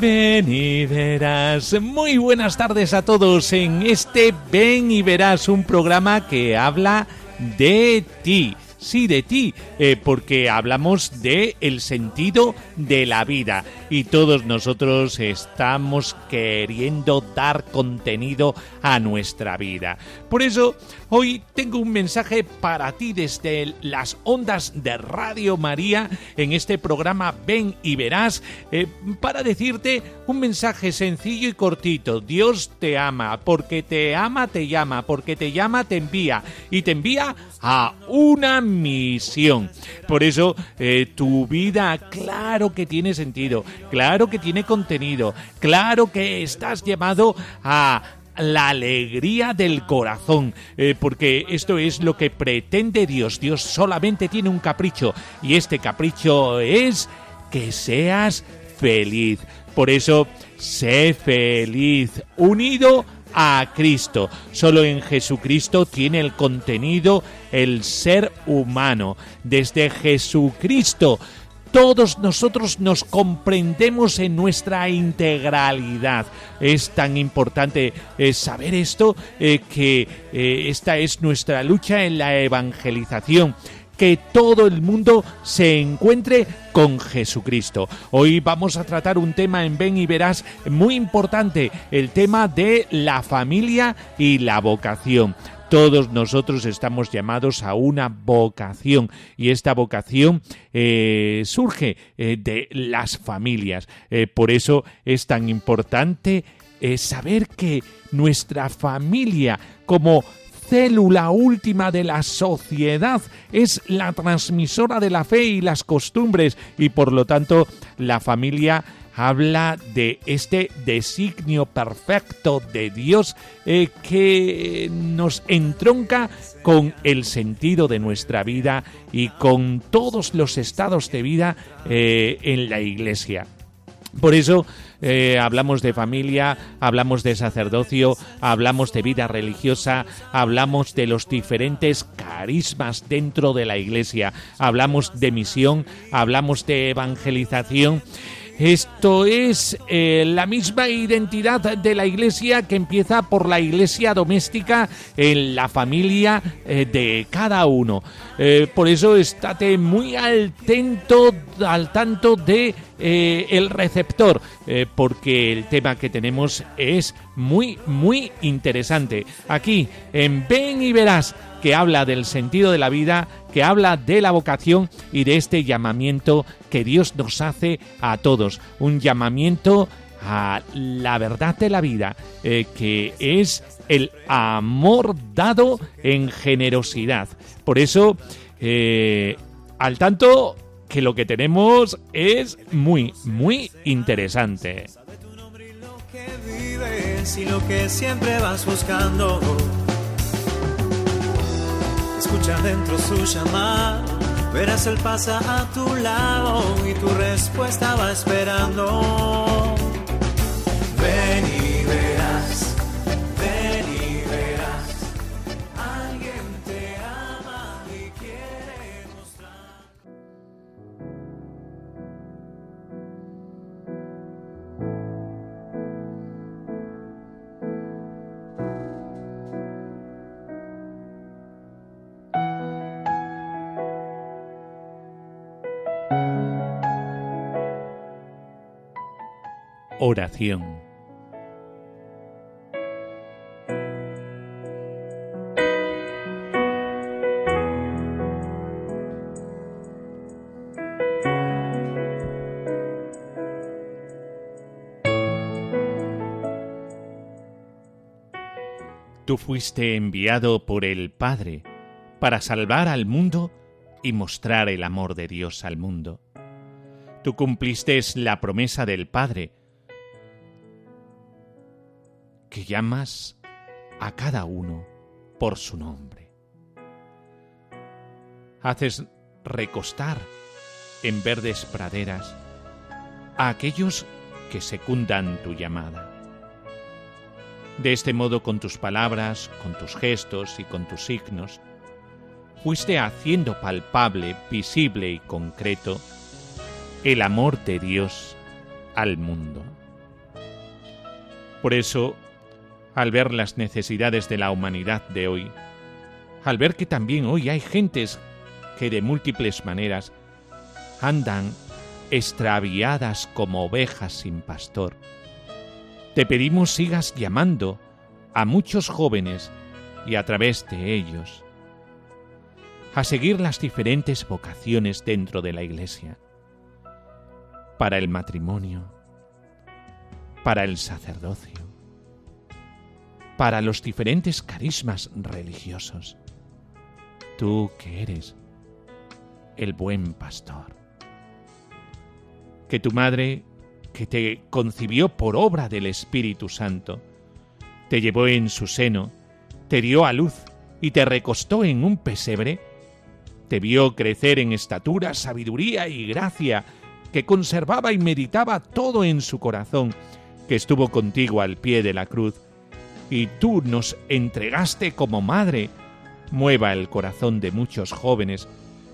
ven y verás. Muy buenas tardes a todos en este Ven y verás, un programa que habla de ti. Sí, de ti, eh, porque hablamos de el sentido de la vida y todos nosotros estamos queriendo dar contenido a nuestra vida. Por eso, hoy tengo un mensaje para ti desde las ondas de Radio María en este programa Ven y Verás, eh, para decirte un mensaje sencillo y cortito. Dios te ama, porque te ama te llama, porque te llama te envía y te envía a una misión. Por eso eh, tu vida, claro que tiene sentido, claro que tiene contenido, claro que estás llamado a la alegría del corazón, eh, porque esto es lo que pretende Dios. Dios solamente tiene un capricho y este capricho es que seas feliz. Por eso, sé feliz, unido a Cristo. Solo en Jesucristo tiene el contenido el ser humano. Desde Jesucristo todos nosotros nos comprendemos en nuestra integralidad. Es tan importante eh, saber esto eh, que eh, esta es nuestra lucha en la evangelización que todo el mundo se encuentre con Jesucristo. Hoy vamos a tratar un tema en Ven y Verás muy importante, el tema de la familia y la vocación. Todos nosotros estamos llamados a una vocación y esta vocación eh, surge eh, de las familias. Eh, por eso es tan importante saber que nuestra familia como célula última de la sociedad, es la transmisora de la fe y las costumbres y por lo tanto la familia habla de este designio perfecto de Dios eh, que nos entronca con el sentido de nuestra vida y con todos los estados de vida eh, en la iglesia. Por eso eh, hablamos de familia, hablamos de sacerdocio, hablamos de vida religiosa, hablamos de los diferentes carismas dentro de la iglesia, hablamos de misión, hablamos de evangelización. Esto es eh, la misma identidad de la iglesia que empieza por la iglesia doméstica en la familia eh, de cada uno. por eso estate muy al, al tanto de eh, el receptor, eh, porque el tema que tenemos es muy, muy interesante. Aquí, en Ven y Verás, que habla del sentido de la vida, que habla de la vocación y de este llamamiento que Dios nos hace a todos. Un llamamiento a la verdad de la vida, eh, que es el amor dado en generosidad. Por eso, al tanto que lo que tenemos es muy, muy interesante. Y lo que siempre vas buscando. Escucha dentro su llamada, verás el pasa a tu lado y tu respuesta va esperando. Ven y verás Oración. Tú fuiste enviado por el Padre para salvar al mundo y mostrar el amor de Dios al mundo. Tú cumpliste la promesa del Padre, que llamas a cada uno por su nombre. Haces recostar en verdes praderas a aquellos que secundan tu llamada. De este modo, con tus palabras, con tus gestos y con tus signos, fuiste haciendo palpable, visible y concreto el amor de Dios al mundo. Por eso, al ver las necesidades de la humanidad de hoy, al ver que también hoy hay gentes que de múltiples maneras andan extraviadas como ovejas sin pastor, te pedimos sigas llamando a muchos jóvenes y a través de ellos a seguir las diferentes vocaciones dentro de la Iglesia, para el matrimonio, para el sacerdocio, para los diferentes carismas religiosos. Tú que eres el buen pastor. Que tu madre, que te concibió por obra del Espíritu Santo, te llevó en su seno, te dio a luz y te recostó en un pesebre, te vio crecer en estatura, sabiduría y gracia, que conservaba y meditaba todo en su corazón, que estuvo contigo al pie de la cruz, y tú nos entregaste como madre, mueva el corazón de muchos jóvenes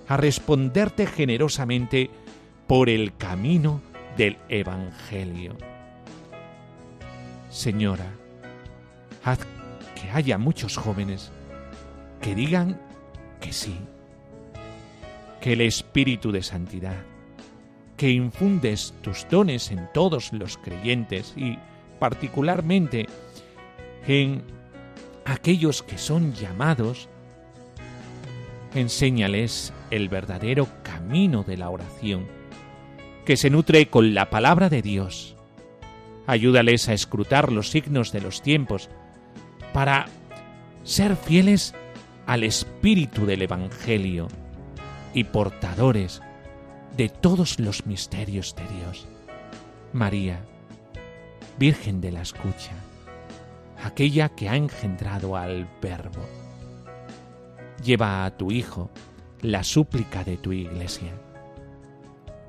a responderte generosamente por el camino del Evangelio. Señora, haz que haya muchos jóvenes que digan que sí, que el Espíritu de Santidad, que infundes tus dones en todos los creyentes y particularmente en aquellos que son llamados, enséñales el verdadero camino de la oración, que se nutre con la palabra de Dios. Ayúdales a escrutar los signos de los tiempos para ser fieles al espíritu del Evangelio y portadores de todos los misterios de Dios. María, Virgen de la Escucha, aquella que ha engendrado al Verbo, lleva a tu Hijo la súplica de tu iglesia,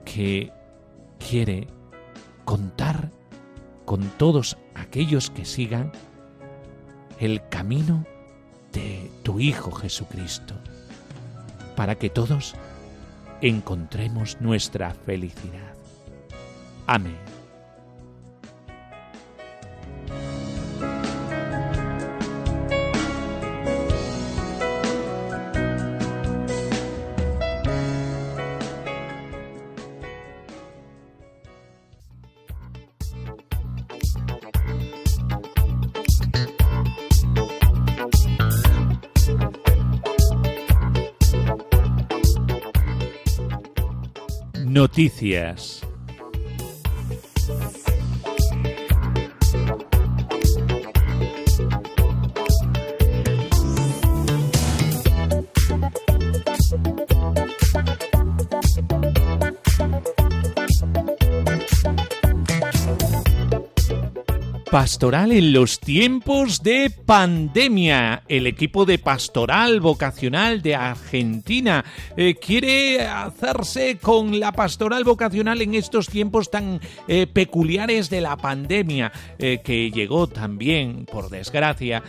que quiere contar con todos aquellos que sigan el camino de tu Hijo Jesucristo, para que todos encontremos nuestra felicidad. Amén. Noticias. Pastoral en los tiempos de pandemia. El equipo de pastoral vocacional de Argentina eh, quiere hacerse con la pastoral vocacional en estos tiempos tan eh, peculiares de la pandemia, eh, que llegó también, por desgracia,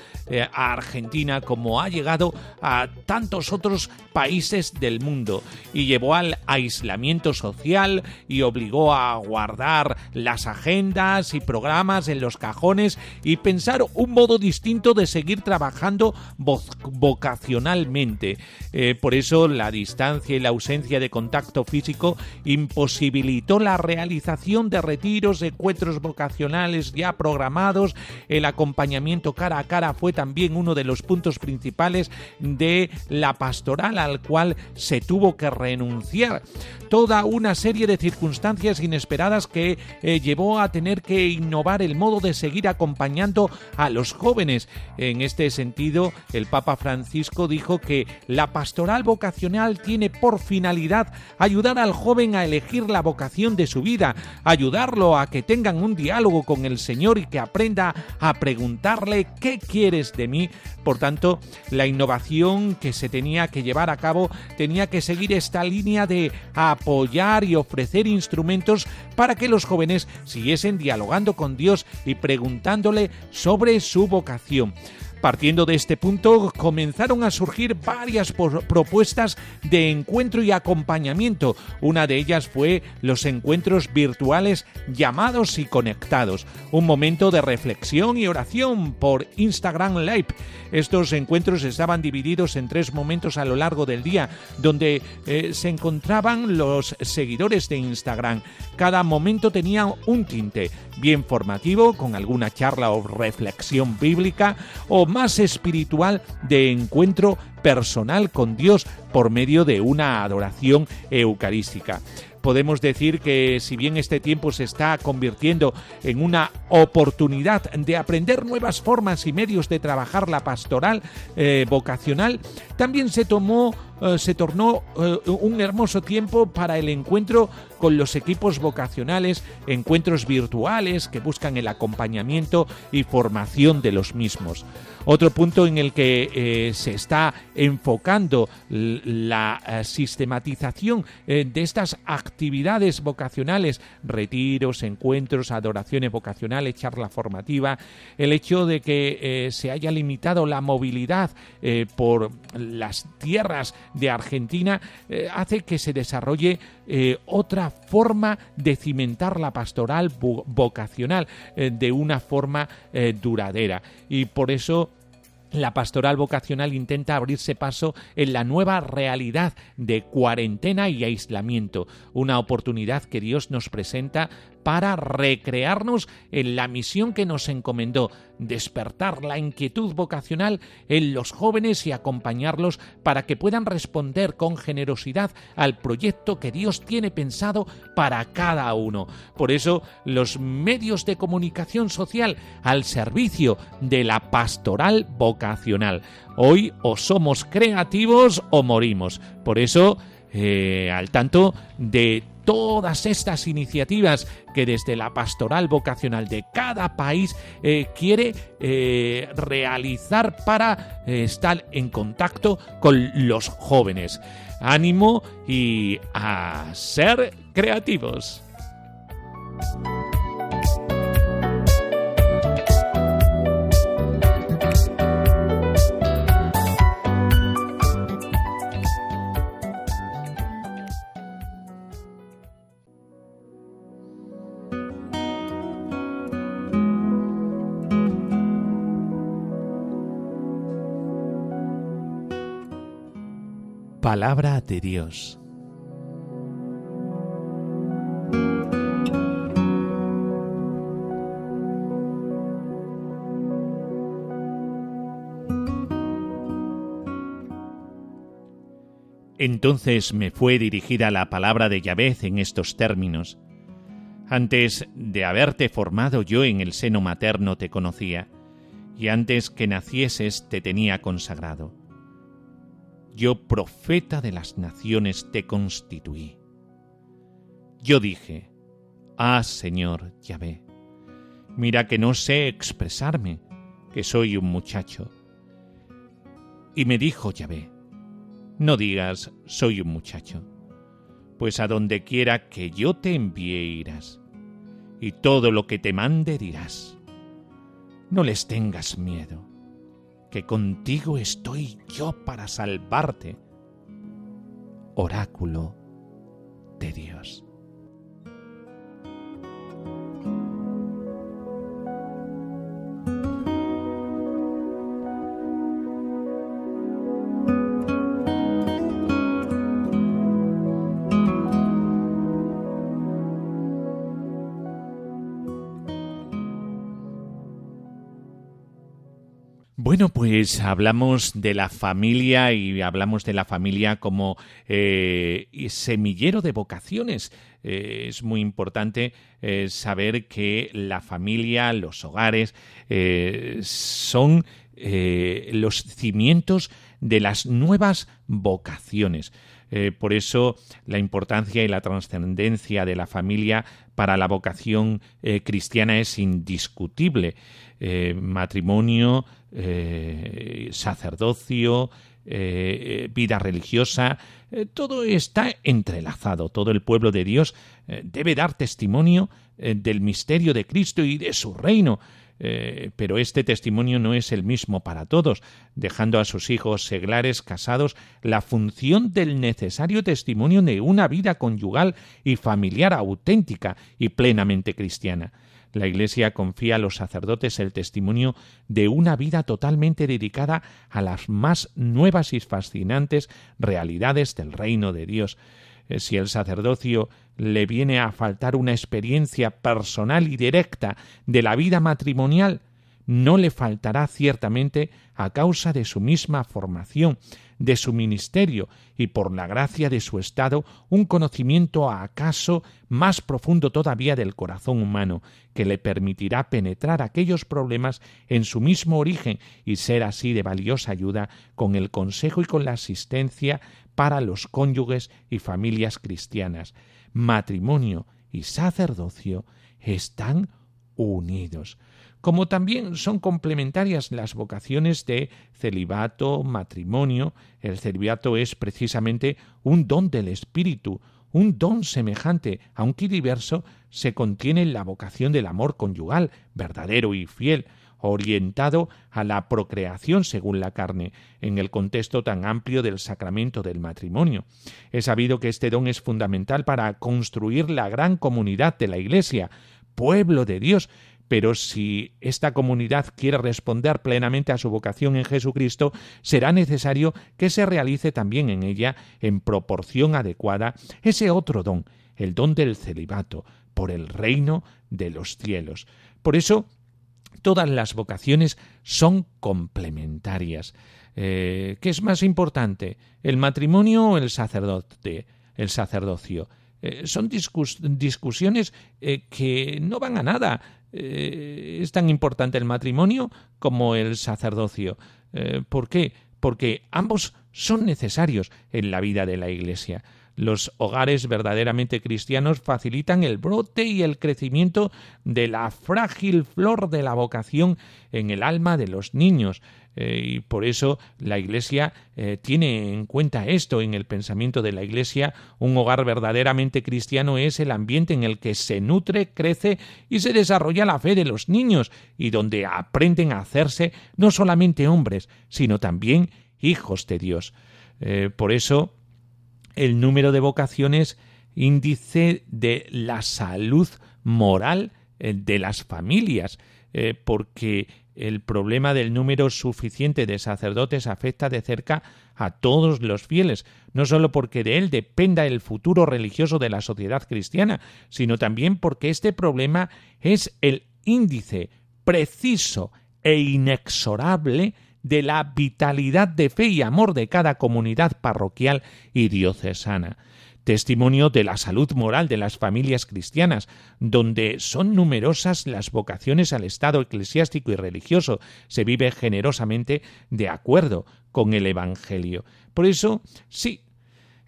a Argentina como ha llegado a tantos otros países del mundo y llevó al aislamiento social y obligó a guardar las agendas y programas en los que cajones y pensar un modo distinto de seguir trabajando vocacionalmente. Eh, por eso la distancia y la ausencia de contacto físico imposibilitó la realización de retiros, encuentros vocacionales ya programados. El acompañamiento cara a cara fue también uno de los puntos principales de la pastoral al cual se tuvo que renunciar. Toda una serie de circunstancias inesperadas que eh, llevó a tener que innovar el modo de seguir acompañando a los jóvenes. En este sentido, el Papa Francisco dijo que la pastoral vocacional tiene por finalidad ayudar al joven a elegir la vocación de su vida, ayudarlo a que tengan un diálogo con el Señor y que aprenda a preguntarle ¿qué quieres de mí? Por tanto, la innovación que se tenía que llevar a cabo tenía que seguir esta línea de apoyar y ofrecer instrumentos para que los jóvenes siguiesen dialogando con Dios y preguntándole sobre su vocación. Partiendo de este punto, comenzaron a surgir varias propuestas de encuentro y acompañamiento. Una de ellas fue los encuentros virtuales llamados y conectados, un momento de reflexión y oración por Instagram Live. Estos encuentros estaban divididos en tres momentos a lo largo del día, donde eh, se encontraban los seguidores de Instagram. Cada momento tenía un tinte, bien formativo, con alguna charla o reflexión bíblica, o más espiritual de encuentro personal con Dios por medio de una adoración eucarística podemos decir que si bien este tiempo se está convirtiendo en una oportunidad de aprender nuevas formas y medios de trabajar la pastoral eh, vocacional, también se tomó eh, se tornó eh, un hermoso tiempo para el encuentro con los equipos vocacionales, encuentros virtuales que buscan el acompañamiento y formación de los mismos. Otro punto en el que eh, se está enfocando la sistematización de estas actividades vocacionales, retiros, encuentros, adoraciones vocacionales, charla formativa, el hecho de que se haya limitado la movilidad por las tierras de Argentina eh, hace que se desarrolle eh, otra forma de cimentar la pastoral vocacional eh, de una forma duradera. Y por eso la pastoral vocacional intenta abrirse paso en la nueva realidad de cuarentena y aislamiento, una oportunidad que Dios nos presenta para recrearnos en la misión que nos encomendó, despertar la inquietud vocacional en los jóvenes y acompañarlos para que puedan responder con generosidad al proyecto que Dios tiene pensado para cada uno. Por eso, los medios de comunicación social al servicio de la pastoral vocacional. Hoy o somos creativos o morimos. Por eso, eh, al tanto de todas estas iniciativas que desde la pastoral vocacional de cada país eh, quiere eh, realizar para eh, estar en contacto con los jóvenes. Ánimo y a ser creativos. Palabra de Dios. Entonces me fue dirigida la palabra de Yahvé en estos términos. Antes de haberte formado yo en el seno materno te conocía, y antes que nacieses te tenía consagrado yo profeta de las naciones te constituí. Yo dije, Ah, Señor Yahvé, mira que no sé expresarme, que soy un muchacho. Y me dijo Yahvé, no digas, soy un muchacho, pues a donde quiera que yo te envíe irás, y todo lo que te mande dirás. No les tengas miedo que contigo estoy yo para salvarte. Oráculo de Dios. Pues hablamos de la familia y hablamos de la familia como eh, semillero de vocaciones. Eh, es muy importante eh, saber que la familia, los hogares, son los cimientos de las nuevas vocaciones. Por eso la importancia y la trascendencia de la familia para la vocación cristiana es indiscutible. matrimonio, eh, sacerdocio, eh, eh, vida religiosa, todo está entrelazado. Todo el pueblo de Dios debe dar testimonio del misterio de Cristo y de su reino. Pero este testimonio no es el mismo para todos, dejando a sus hijos seglares casados la función del necesario testimonio de una vida conyugal y familiar auténtica y plenamente cristiana. La Iglesia confía a los sacerdotes el testimonio de una vida totalmente dedicada a las más nuevas y fascinantes realidades del reino de Dios. Eh, si el sacerdocio le viene a faltar una experiencia personal y directa de la vida matrimonial, no le faltará ciertamente a causa de su misma formación, de su ministerio y por la gracia de su estado un conocimiento acaso más profundo todavía del corazón humano, que le permitirá penetrar aquellos problemas en su mismo origen y ser así de valiosa ayuda con el consejo y con la asistencia para los cónyuges y familias cristianas. Matrimonio y sacerdocio están unidos como también son complementarias las vocaciones de celibato, matrimonio. El celibato es precisamente un don del Espíritu, un don semejante, aunque diverso, se contiene en la vocación del amor conyugal, verdadero y fiel, orientado a la procreación según la carne, en el contexto tan amplio del sacramento del matrimonio. He sabido que este don es fundamental para construir la gran comunidad de la Iglesia, pueblo de Dios, pero si esta comunidad quiere responder plenamente a su vocación en Jesucristo, será necesario que se realice también en ella, en proporción adecuada, ese otro don, el don del celibato, por el reino de los cielos. Por eso, todas las vocaciones son complementarias. Eh, ¿Qué es más importante, el matrimonio o el sacerdote, el sacerdocio? Eh, son discusiones eh, que no van a nada. Eh, es tan importante el matrimonio como el sacerdocio. Eh, ¿Por qué? Porque ambos son necesarios en la vida de la Iglesia. Los hogares verdaderamente cristianos facilitan el brote y el crecimiento de la frágil flor de la vocación en el alma de los niños. Eh, y por eso la Iglesia eh, tiene en cuenta esto en el pensamiento de la Iglesia. Un hogar verdaderamente cristiano es el ambiente en el que se nutre, crece y se desarrolla la fe de los niños y donde aprenden a hacerse no solamente hombres, sino también hijos de Dios. Eh, por eso el número de vocaciones índice de la salud moral de las familias, porque el problema del número suficiente de sacerdotes afecta de cerca a todos los fieles, no sólo porque de él dependa el futuro religioso de la sociedad cristiana, sino también porque este problema es el índice preciso e inexorable de la vitalidad de fe y amor de cada comunidad parroquial y diocesana testimonio de la salud moral de las familias cristianas, donde son numerosas las vocaciones al estado eclesiástico y religioso, se vive generosamente de acuerdo con el Evangelio. Por eso, sí,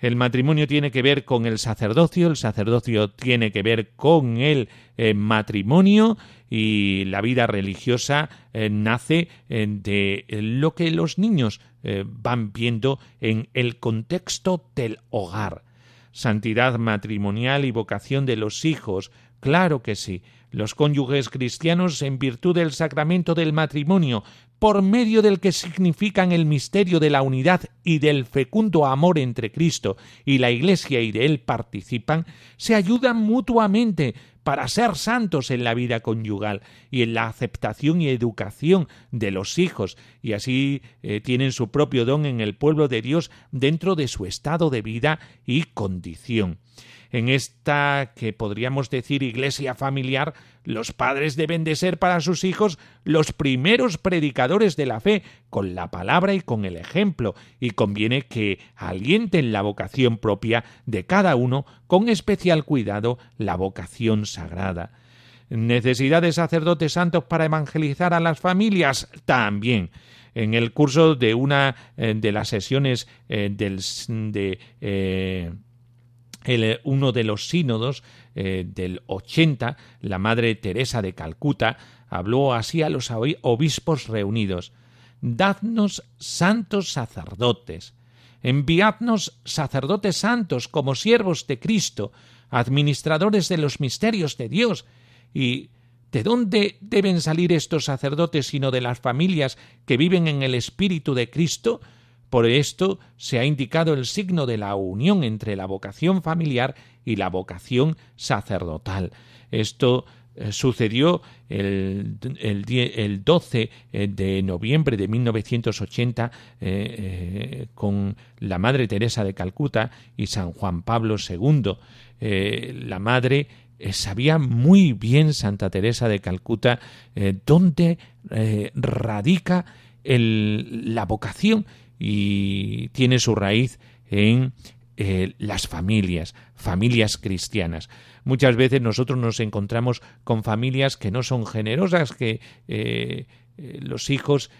el matrimonio tiene que ver con el sacerdocio, el sacerdocio tiene que ver con el eh, matrimonio y la vida religiosa eh, nace eh, de lo que los niños van viendo en el contexto del hogar santidad matrimonial y vocación de los hijos, claro que sí. Los cónyuges cristianos, en virtud del sacramento del matrimonio, por medio del que significan el misterio de la unidad y del fecundo amor entre Cristo y la Iglesia y de él participan, se ayudan mutuamente para ser santos en la vida conyugal y en la aceptación y educación de los hijos, y así eh, tienen su propio don en el pueblo de Dios dentro de su estado de vida y condición. En esta que podríamos decir iglesia familiar, los padres deben de ser para sus hijos los primeros predicadores de la fe, con la palabra y con el ejemplo, y conviene que alienten la vocación propia de cada uno, con especial cuidado la vocación sagrada. ¿Necesidad de sacerdotes santos para evangelizar a las familias? También en el curso de una eh, de las sesiones eh, del, de eh, uno de los sínodos del 80, la Madre Teresa de Calcuta habló así a los obispos reunidos Dadnos santos sacerdotes, enviadnos sacerdotes santos como siervos de Cristo, administradores de los misterios de Dios, y ¿De dónde deben salir estos sacerdotes sino de las familias que viven en el Espíritu de Cristo? Por esto se ha indicado el signo de la unión entre la vocación familiar y la vocación sacerdotal. Esto eh, sucedió el, el, 12 eh, de noviembre de 1980 eh, con la Madre Teresa de Calcuta y San Juan Pablo II. la Madre eh, sabía muy bien Santa Teresa de Calcuta eh, dónde eh, radica la vocación y tiene su raíz en las familias, familias cristianas. Muchas veces nosotros nos encontramos con familias que no son generosas, que los hijos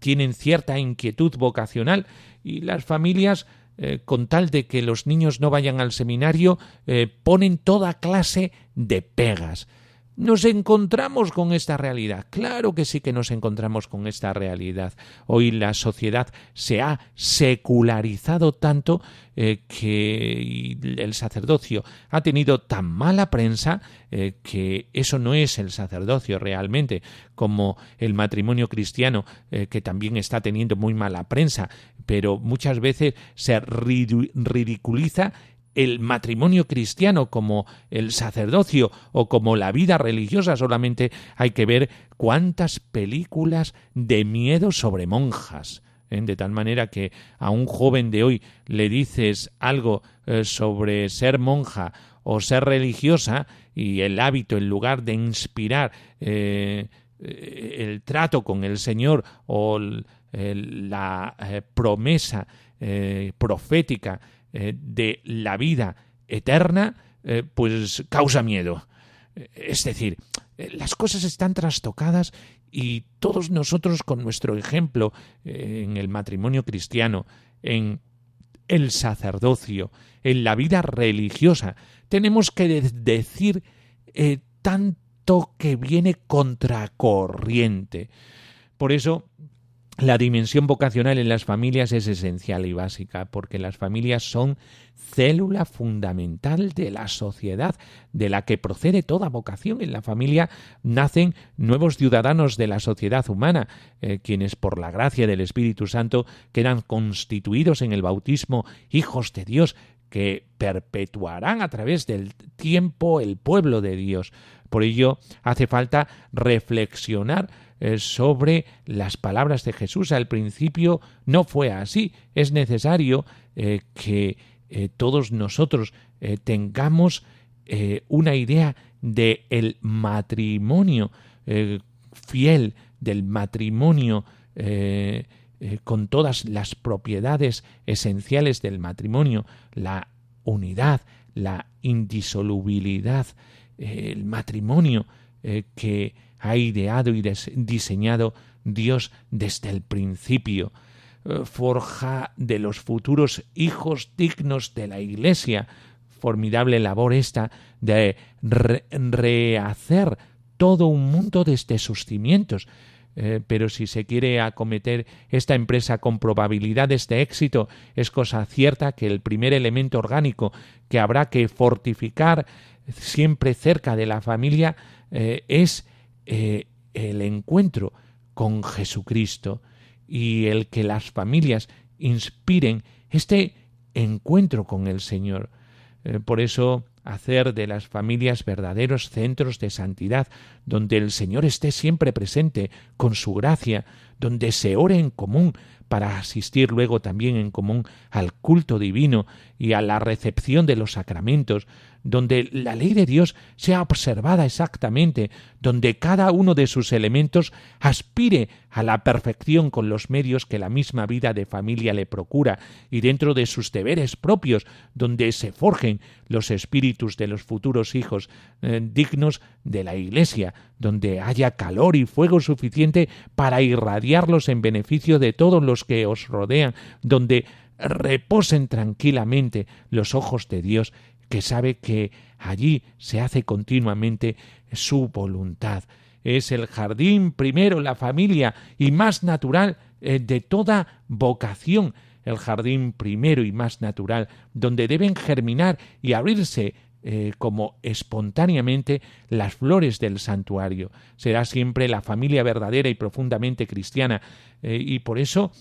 tienen cierta inquietud vocacional y las familias eh, con tal de que los niños no vayan al seminario, eh, ponen toda clase de pegas. Nos encontramos con esta realidad. Claro que sí que nos encontramos con esta realidad. Hoy la sociedad se ha secularizado tanto eh, que el sacerdocio ha tenido tan mala prensa que eso no es el sacerdocio realmente, como el matrimonio cristiano que también está teniendo muy mala prensa, pero muchas veces se ridiculiza el matrimonio cristiano como el sacerdocio o como la vida religiosa, solamente hay que ver cuántas películas de miedo sobre monjas. ¿eh? De tal manera que a un joven de hoy le dices algo eh, sobre ser monja o ser religiosa y el hábito, en lugar de inspirar eh, el trato con el Señor o la promesa profética eh, de la vida eterna, eh, pues causa miedo. Es decir, eh, las cosas están trastocadas y todos nosotros con nuestro ejemplo en el matrimonio cristiano, en el sacerdocio, en la vida religiosa, tenemos que decir tanto que viene contracorriente. Por eso la dimensión vocacional en las familias es esencial y básica, porque las familias son célula fundamental de la sociedad, de la que procede toda vocación. En la familia nacen nuevos ciudadanos de la sociedad humana, eh, quienes por la gracia del Espíritu Santo quedan constituidos en el bautismo hijos de Dios, que perpetuarán a través del tiempo el pueblo de Dios. Por ello hace falta reflexionar eh, sobre las palabras de Jesús. Al principio no fue así. Es necesario eh, que eh, todos nosotros tengamos una idea del el matrimonio fiel, del matrimonio con todas las propiedades esenciales del matrimonio, la unidad, la indisolubilidad, el matrimonio que ha ideado y diseñado Dios desde el principio. Eh, forja de los futuros hijos dignos de la Iglesia. Formidable labor esta de rehacer todo un mundo desde sus cimientos. Eh, pero si se quiere acometer esta empresa con probabilidades de éxito, es cosa cierta que el primer elemento orgánico que habrá que fortificar siempre cerca de la familia eh, es eh, el encuentro con Jesucristo y el que las familias inspiren este encuentro con el Señor. Eh, por eso hacer de las familias verdaderos centros de santidad, donde el Señor esté siempre presente con su gracia, donde se ore en común para asistir luego también en común al culto divino y a la recepción de los sacramentos, donde la ley de Dios sea observada exactamente, donde cada uno de sus elementos aspire a la perfección con los medios que la misma vida de familia le procura, y dentro de sus deberes propios, donde se forjen los espíritus de los futuros hijos eh, dignos de la Iglesia, donde haya calor y fuego suficiente para irradiarlos en beneficio de todos los que os rodean, donde reposen tranquilamente los ojos de Dios que sabe que allí se hace continuamente su voluntad. Es el jardín primero, la familia y más natural eh, de toda vocación, el jardín primero y más natural, donde deben germinar y abrirse eh, como espontáneamente las flores del santuario. Será siempre la familia verdadera y profundamente cristiana, eh, y por eso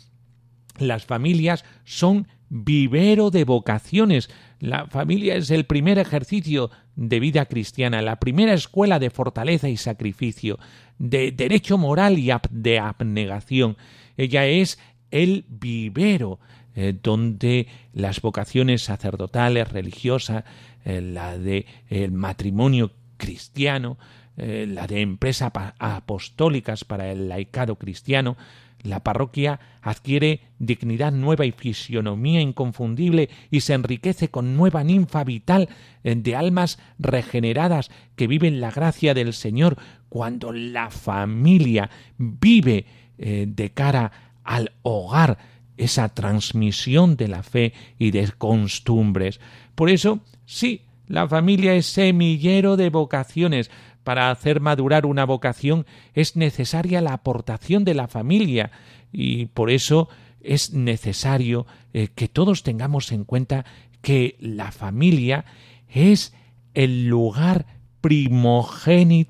las familias son vivero de vocaciones. La familia es el primer ejercicio de vida cristiana, la primera escuela de fortaleza y sacrificio, de derecho moral y de abnegación. Ella es el vivero eh, donde las vocaciones sacerdotales, religiosas, eh, la de el matrimonio cristiano, eh, la de empresas apostólicas para el laicado cristiano, la parroquia adquiere dignidad nueva y fisionomía inconfundible y se enriquece con nueva ninfa vital eh, de almas regeneradas que viven la gracia del Señor cuando la familia vive eh, de cara al hogar esa transmisión de la fe y de costumbres. Por eso, sí, la familia es semillero de vocaciones, para hacer madurar una vocación es necesaria la aportación de la familia. Y por eso es necesario eh, que todos tengamos en cuenta que la familia es el lugar primogenio,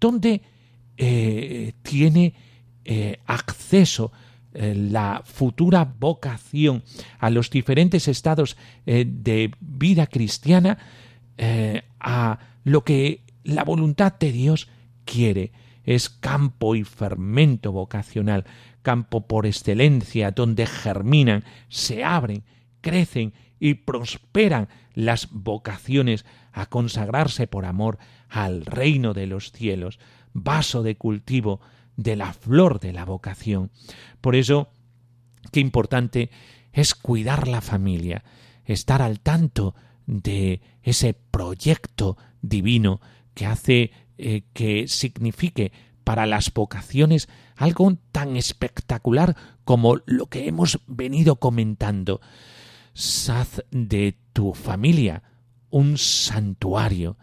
donde eh, tiene eh, acceso la futura vocación a los diferentes estados de vida cristiana a lo que la voluntad de Dios quiere. Es campo y fermento vocacional, campo por excelencia, donde germinan, se abren, crecen y prosperan las vocaciones a consagrarse por amor al reino de los cielos, vaso de cultivo de la flor de la vocación. Por eso, qué importante es cuidar la familia, estar al tanto de ese proyecto divino que hace eh, que signifique para las vocaciones algo tan espectacular como lo que hemos venido comentando. Haz de tu familia un santuario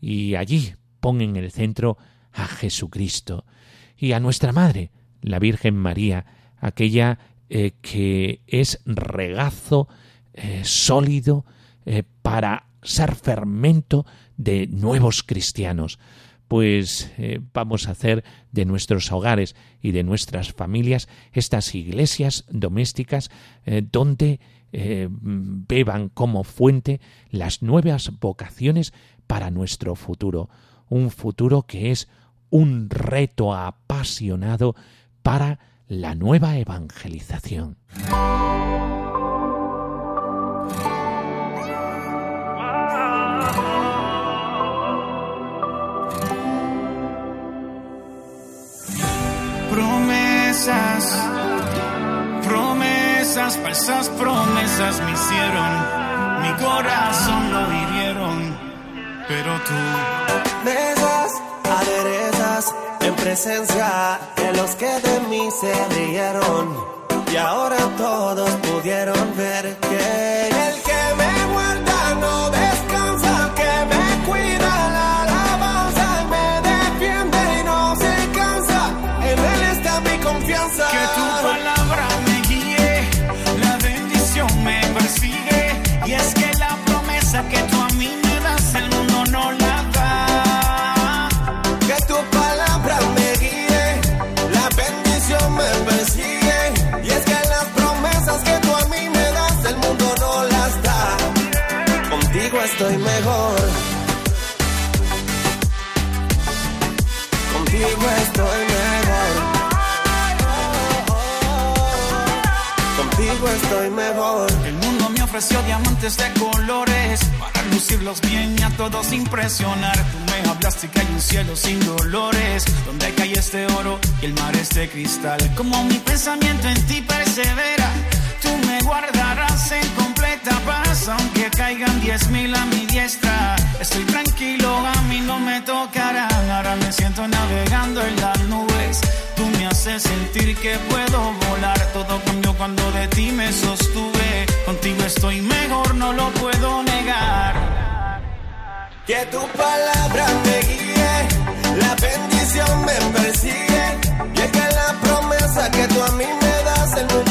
y allí pon en el centro a Jesucristo y a nuestra Madre, la Virgen María, aquella eh, que es regazo eh, sólido para ser fermento de nuevos cristianos, pues eh, vamos a hacer de nuestros hogares y de nuestras familias estas iglesias domésticas eh, donde eh, beban como fuente las nuevas vocaciones para nuestro futuro, un futuro que es un reto apasionado para la nueva evangelización. Promesas, falsas promesas me hicieron, mi corazón lo hirieron, pero tú mesas, aderezas en presencia de los que de mí se rieron y ahora todos pudieron ver que estoy mejor. Contigo estoy mejor. Contigo estoy mejor. El mundo me ofreció diamantes de colores para lucirlos bien y a todos impresionar. Tú me hablaste que hay un cielo sin dolores, donde cae este oro y el mar este cristal. Como mi pensamiento en ti persevera, tú me guardarás en paz, aunque caigan diez mil a mi diestra. Estoy tranquilo, a mí no me tocarán. Ahora me siento navegando en las nubes. Tú me haces sentir que puedo volar. Todo cambió cuando de ti me sostuve. Contigo estoy mejor, no lo puedo negar. Que tu palabra me guíe, la bendición me persigue. Y es que la promesa que tú a mí me das, el mundo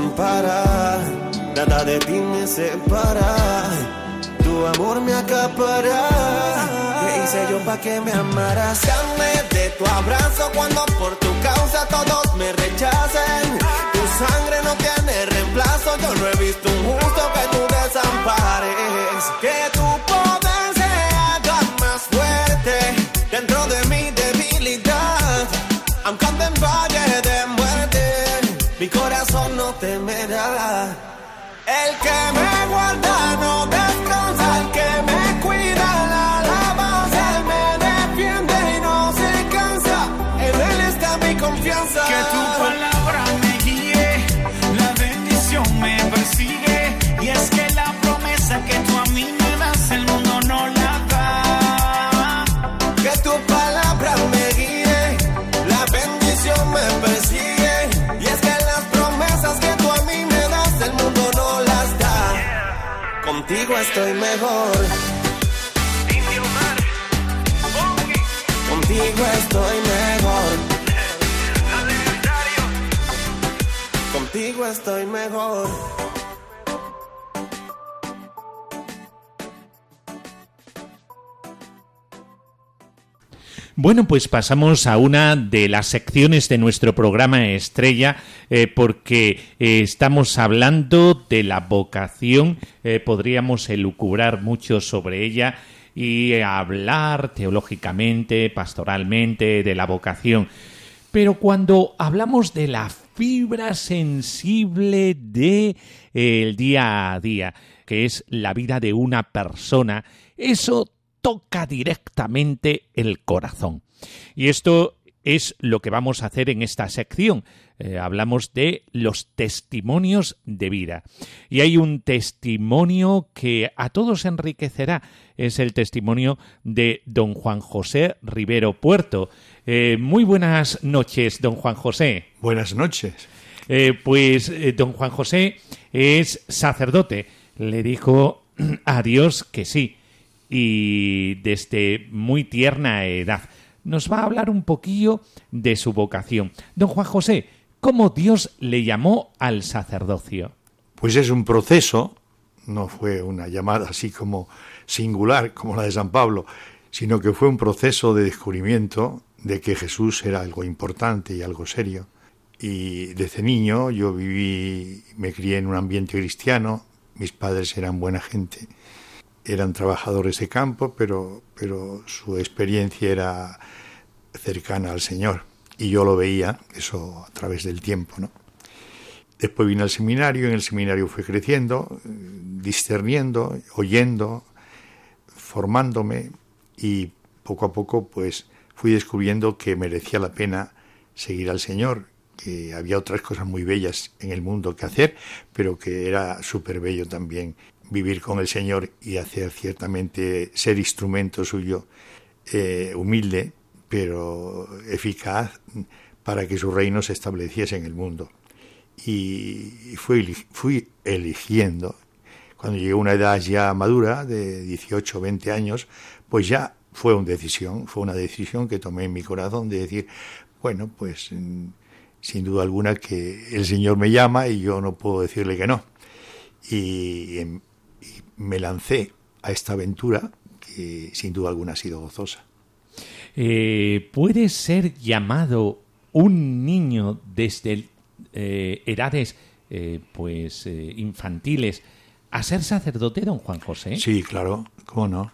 compara, nada de ti me separa. Tu amor me acapara. ¿Qué hice yo pa' que me amaras? Dame de tu abrazo cuando por tu causa todos me rechacen. Tu sangre no tiene reemplazo, yo no he visto un justo que tú desampares. Que tu poder se haga más fuerte dentro de mi debilidad. Aunque ande en valle de mi corazón no temerá. El que me estoy mejor. Contigo estoy mejor. Contigo estoy mejor. Bueno, pues pasamos a una de las secciones de nuestro programa estrella, eh, porque eh, estamos hablando de la vocación, eh, podríamos elucubrar mucho sobre ella y hablar teológicamente, pastoralmente de la vocación. Pero cuando hablamos de la fibra sensible de día a día, que es la vida de una persona, eso toca directamente el corazón. Y esto es lo que vamos a hacer en esta sección. Eh, hablamos de los testimonios de vida. Y hay un testimonio que a todos enriquecerá. Es el testimonio de don Juan José Rivero Puerto. Eh, muy buenas noches, don Juan José. Buenas noches. Eh, pues don Juan José es sacerdote. Le dijo a Dios que sí. Y desde muy tierna edad. Nos va a hablar un poquillo de su vocación. Don Juan José, ¿cómo Dios le llamó al sacerdocio? Pues es un proceso, no fue una llamada así como singular como la de San Pablo, sino que fue un proceso de descubrimiento de que Jesús era algo importante y algo serio. Y desde niño yo viví, me crié en un ambiente cristiano, mis padres eran buena gente, eran trabajadores de campo, pero, pero su experiencia era cercana al Señor. Y yo lo veía, eso a través del tiempo, ¿no? Después vine al seminario, en el seminario fui creciendo, discerniendo, oyendo, formándome y poco a poco pues fui descubriendo que merecía la pena seguir al Señor, que había otras cosas muy bellas en el mundo que hacer, pero que era súper bello también vivir con el Señor y hacer ciertamente ser instrumento suyo eh, humilde, pero eficaz para que su reino se estableciese en el mundo. Y fui, fui eligiendo, cuando llegué a una edad ya madura, de 18 o 20 años, pues ya fue una decisión, fue una decisión que tomé en mi corazón de decir, bueno, pues sin duda alguna que el Señor me llama y yo no puedo decirle que no. Y me lancé a esta aventura que sin duda alguna ha sido gozosa. Eh, ¿Puede ser llamado un niño desde eh, edades eh, pues eh, infantiles a ser sacerdote, don Juan José? Sí, claro, cómo no.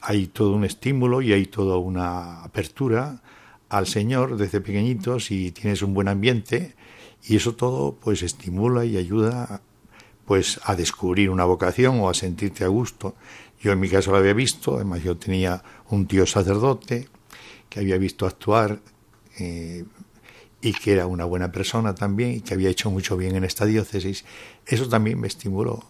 Hay todo un estímulo y hay toda una apertura al Señor desde pequeñitos y tienes un buen ambiente y eso todo pues estimula y ayuda pues a descubrir una vocación o a sentirte a gusto. Yo en mi caso lo había visto, además yo tenía un tío sacerdote que había visto actuar eh, y que era una buena persona también y que había hecho mucho bien en esta diócesis. Eso también me estimuló.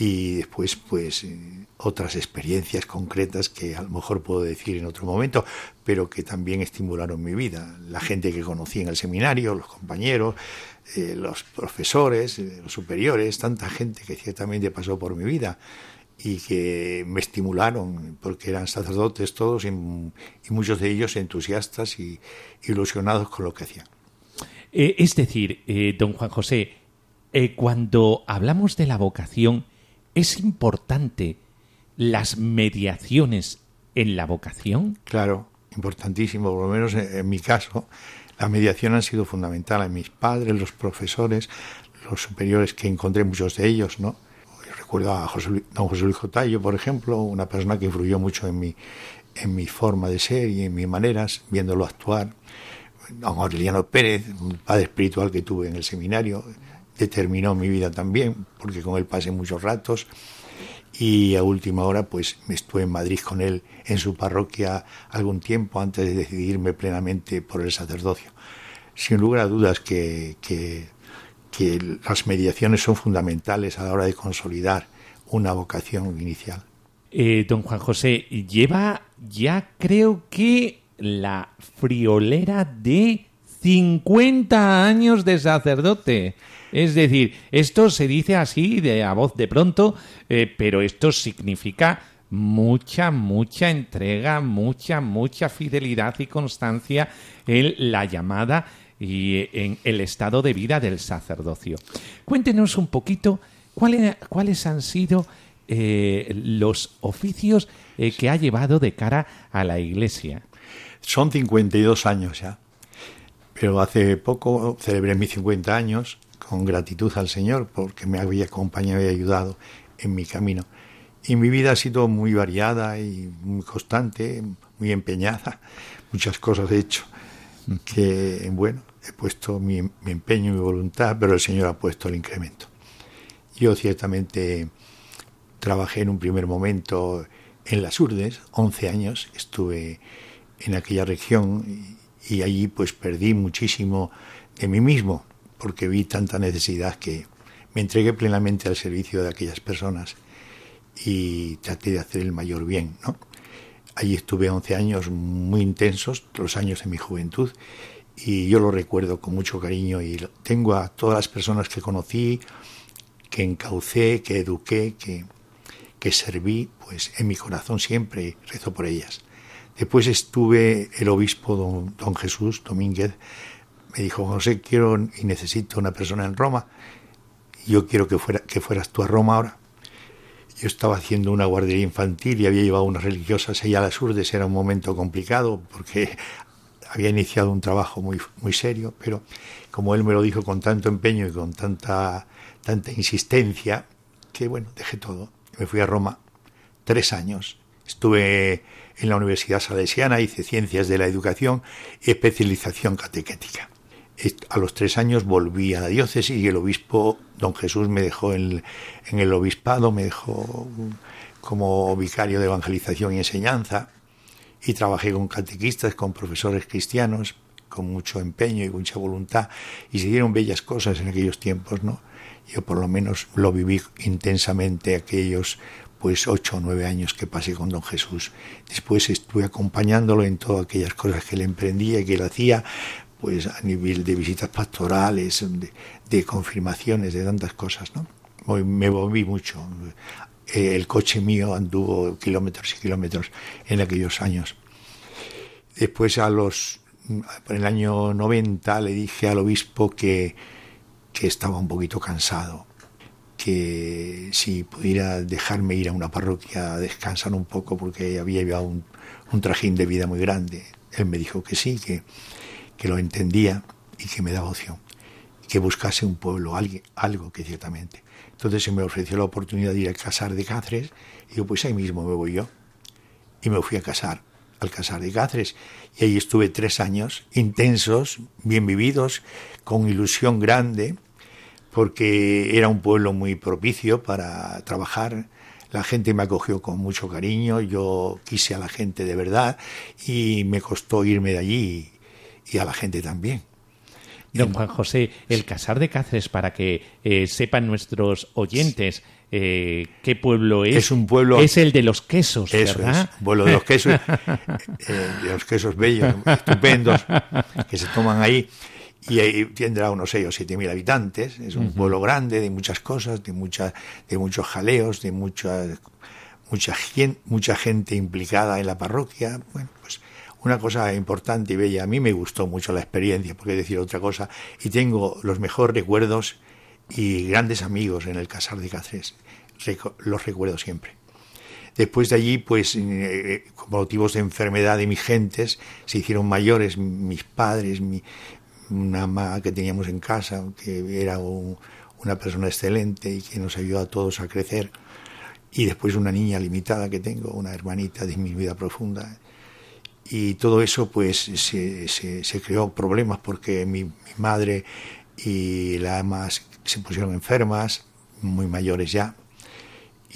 Y después, pues, eh, otras experiencias concretas que a lo mejor puedo decir en otro momento, pero que también estimularon mi vida. La gente que conocí en el seminario, los compañeros, eh, los profesores, eh, los superiores, tanta gente que ciertamente pasó por mi vida y que me estimularon porque eran sacerdotes todos y, y muchos de ellos entusiastas y ilusionados con lo que hacían. Eh, es decir, eh, don Juan José, eh, cuando hablamos de la vocación, ¿es importante las mediaciones en la vocación? Claro, importantísimo, por lo menos en, en mi caso, la mediación ha sido fundamental en mis padres, los profesores, los superiores que encontré muchos de ellos, ¿no? recuerdo a José, don José Luis Jotayo, por ejemplo, una persona que influyó mucho en mi, en mi forma de ser y en mis maneras, viéndolo actuar. Don Aureliano Pérez, un padre espiritual que tuve en el seminario, determinó mi vida también, porque con él pasé muchos ratos. Y a última hora, pues estuve en Madrid con él en su parroquia algún tiempo antes de decidirme plenamente por el sacerdocio. Sin lugar a dudas que, que que las mediaciones son fundamentales a la hora de consolidar una vocación inicial. Eh, don Juan José, lleva ya creo que la friolera de 50 años de sacerdote. Es decir, esto se dice así de a voz de pronto, eh, pero esto significa mucha, mucha entrega, mucha, mucha fidelidad y constancia en la llamada y en el estado de vida del sacerdocio. Cuéntenos un poquito cuáles, cuáles han sido eh, los oficios eh, que ha llevado de cara a la Iglesia. Son 52 años ya, pero hace poco celebré mis 50 años con gratitud al Señor porque me había acompañado y ayudado en mi camino. Y mi vida ha sido muy variada y muy constante, muy empeñada, muchas cosas he hecho que, bueno, he puesto mi, mi empeño y mi voluntad, pero el Señor ha puesto el incremento. Yo ciertamente trabajé en un primer momento en las Urdes, 11 años, estuve en aquella región y, allí pues perdí muchísimo de mí mismo, porque vi tanta necesidad que me entregué plenamente al servicio de aquellas personas y traté de hacer el mayor bien, ¿no? Allí estuve 11 años muy intensos, los años de mi juventud, y yo lo recuerdo con mucho cariño y tengo a todas las personas que conocí, que encaucé, que eduqué, que, que serví, pues en mi corazón siempre rezo por ellas. Después estuve el obispo don, don Jesús Domínguez, me dijo, José, quiero y necesito una persona en Roma, yo quiero que, fuera, que fueras tú a Roma ahora. Yo estaba haciendo una guardería infantil y había llevado unas religiosas allá a las Urdes, era un momento complicado porque había iniciado un trabajo muy, muy serio, pero como él me lo dijo con tanto empeño y con tanta, tanta insistencia, que bueno, dejé todo. Me fui a Roma tres años. Estuve en la Universidad Salesiana, hice Ciencias de la Educación y especialización catequética. A los tres años volví a la diócesis y el obispo, don Jesús, me dejó en, el obispado, me dejó como vicario de evangelización y enseñanza y trabajé con catequistas, con profesores cristianos, con mucho empeño y mucha voluntad, y se dieron bellas cosas en aquellos tiempos, ¿no? Yo por lo menos lo viví intensamente aquellos pues ocho o nueve años que pasé con don Jesús. Después estuve acompañándolo en todas aquellas cosas que él emprendía y que él hacía, pues a nivel de visitas pastorales, de, confirmaciones, de tantas cosas, ¿no? Me moví mucho eh, el coche mío anduvo kilómetros y kilómetros en aquellos años. Después a los por el año 90 le dije al obispo que, que estaba un poquito cansado, que si pudiera dejarme ir a una parroquia a descansar un poco porque había llevado un, un trajín de vida muy grande. Él me dijo que sí, que, que lo entendía y que me daba opción, que buscase un pueblo, alguien, algo que ciertamente. Entonces se me ofreció la oportunidad de ir a casar de Cáceres y yo pues ahí mismo me voy yo. Y me fui a casar al Casar de Cáceres. Y ahí estuve tres años intensos, bien vividos, con ilusión grande, porque era un pueblo muy propicio para trabajar. La gente me acogió con mucho cariño, yo quise a la gente de verdad y me costó irme de allí y a la gente también. Don Juan José, el Casar de Cáceres, para que eh, sepan nuestros oyentes, eh, qué pueblo es. Es un pueblo. Es el de los quesos, Eso ¿verdad? es, pueblo de los quesos, eh, de los quesos bellos, estupendos, que se toman ahí. Y ahí tendrá unos 6 o 7 mil habitantes. Es un pueblo grande, de muchas cosas, de, mucha, de muchos jaleos, de mucha, mucha, gen- mucha gente implicada en la parroquia. Bueno, una cosa importante y bella. A mí me gustó mucho la experiencia, porque decir otra cosa. Y tengo los mejores recuerdos y grandes amigos en el Casar de Cáceres. Los recuerdo siempre. Después de allí, pues, eh, con motivos de enfermedad de mis gentes, se hicieron mayores mis padres, mi, una mamá que teníamos en casa, que era un- una persona excelente y que nos ayudó a todos a crecer. Y después una niña limitada que tengo, una hermanita disminuida profunda. Y todo eso, pues, se, se, se creó problemas porque mi, madre y la ama se pusieron enfermas, muy mayores ya.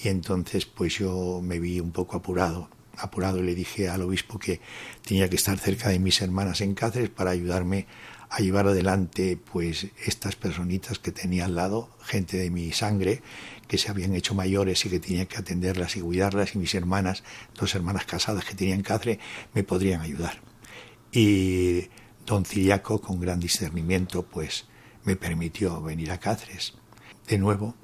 Y entonces pues yo me vi un poco apurado, apurado y le dije al obispo que tenía que estar cerca de mis hermanas en Cáceres para ayudarme a llevar adelante pues estas personitas que tenía al lado, gente de mi sangre, que se habían hecho mayores y que tenía que atenderlas y cuidarlas y mis hermanas, dos hermanas casadas que tenía en Cáceres, me podrían ayudar. Y don Ciriaco, con gran discernimiento, pues me permitió venir a Cáceres de nuevo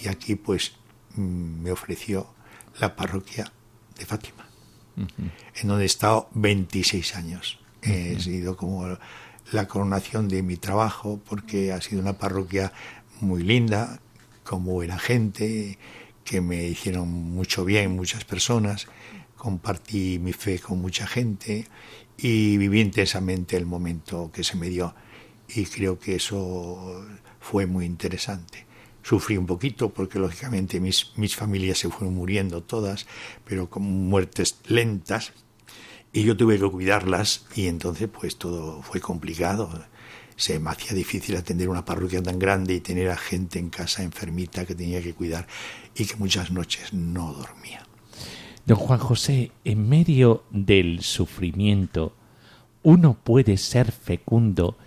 y aquí pues mm, me ofreció la parroquia de Fátima, en donde he estado 26 años. He sido como la coronación de mi trabajo porque ha sido una parroquia muy linda, con buena gente, que me hicieron mucho bien muchas personas, compartí mi fe con mucha gente y viví intensamente el momento que se me dio y creo que eso fue muy interesante. Sufrí un poquito porque lógicamente mis, mis familias se fueron muriendo todas, pero con muertes lentas y yo tuve que cuidarlas y entonces pues todo fue complicado. Se me hacía difícil atender una parroquia tan grande y tener a gente en casa enfermita que tenía que cuidar y que muchas noches no dormía. Don Juan José, en medio del sufrimiento, uno puede ser fecundo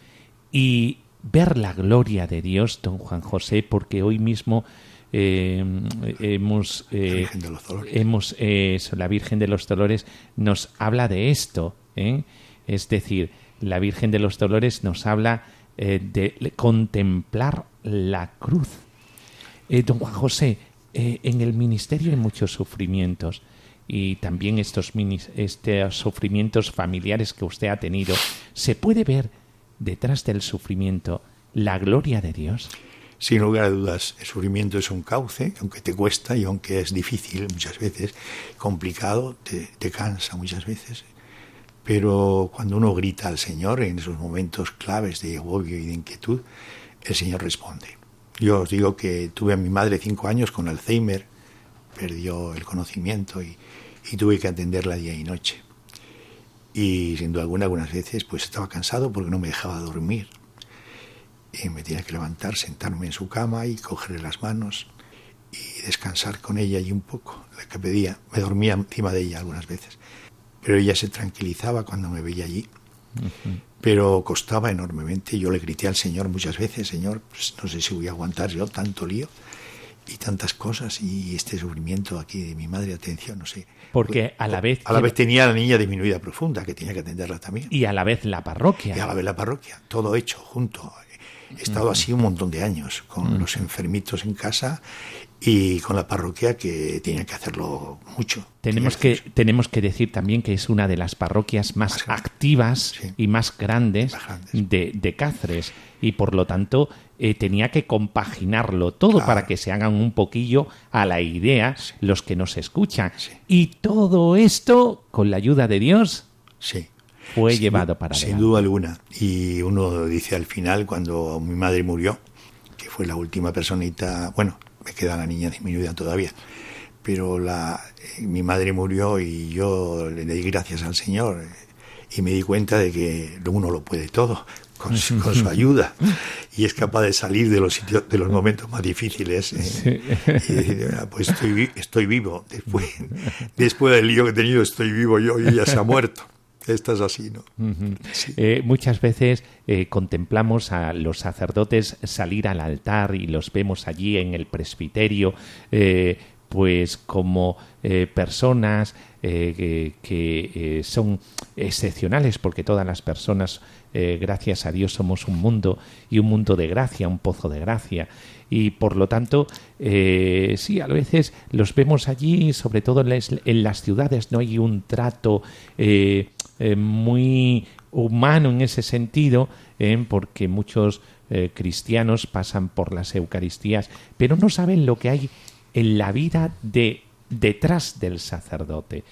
y ver la gloria de Dios, don Juan José, porque hoy mismo eh, hemos, eh, Virgen de los Dolores. hemos eh, eso, la Virgen de los Dolores nos habla de esto, es decir, la Virgen de los Dolores nos habla de contemplar la cruz. Don Juan José, en el ministerio hay muchos sufrimientos y también estos sufrimientos familiares que usted ha tenido. ¿Se puede ver detrás del sufrimiento la gloria de Dios? Sin lugar a dudas, el sufrimiento es un cauce, aunque te cuesta y aunque es difícil muchas veces, complicado, te, cansa muchas veces. Pero cuando uno grita al Señor en esos momentos claves de agobio y de inquietud, el Señor responde. Yo os digo que tuve a mi madre cinco años con Alzheimer, perdió el conocimiento y, y tuve que atenderla día y noche. Y sin duda alguna, algunas veces pues estaba cansado porque no me dejaba dormir. Y me tenía que levantar, sentarme en su cama y cogerle las manos y descansar con ella y un poco, la que pedía. Me dormía encima de ella algunas veces. Pero ella se tranquilizaba cuando me veía allí. Pero costaba enormemente. Yo le grité al Señor muchas veces, Señor, pues no sé si voy a aguantar yo tanto lío y tantas cosas y este sufrimiento aquí de mi madre, atención, no sé. Porque a la vez A la vez tenía a la niña disminuida profunda, que tenía que atenderla también. y a la vez la parroquia. Y a la vez la parroquia, todo hecho, junto. He estado así un montón de años, con los enfermitos en casa y con la parroquia que tenía que hacerlo mucho. Tenemos que, tenemos que decir también que es una de las parroquias más, activas y más grandes, De, Cáceres. Y por lo tanto eh, tenía que compaginarlo todo para que se hagan un poquillo a la idea los que nos escuchan. Y todo esto con la ayuda de Dios. Sí fue llevado para Sin duda alguna. Y uno dice al final, cuando mi madre murió, que fue la última personita, bueno, me queda la niña disminuida todavía, pero la, eh, mi madre murió y yo le di gracias al Señor eh, y me di cuenta de que uno lo puede todo. Con su, ayuda y es capaz de salir de los sitios, de los momentos más difíciles eh, y decir, pues estoy, estoy vivo después después del lío que he tenido estoy vivo yo y ya se ha muerto esta es así, ¿no? Eh, muchas veces eh, contemplamos a los sacerdotes salir al altar y los vemos allí en el presbiterio, eh, pues como personas que, son excepcionales, porque todas las personas, gracias a Dios, somos un mundo y un mundo de gracia, un pozo de gracia. Y por lo tanto sí a veces los vemos allí sobre todo en las, ciudades no hay un trato eh, muy humano en ese sentido, eh, porque muchos eh, cristianos pasan por las Eucaristías, pero no saben lo que hay en la vida de detrás del sacerdote.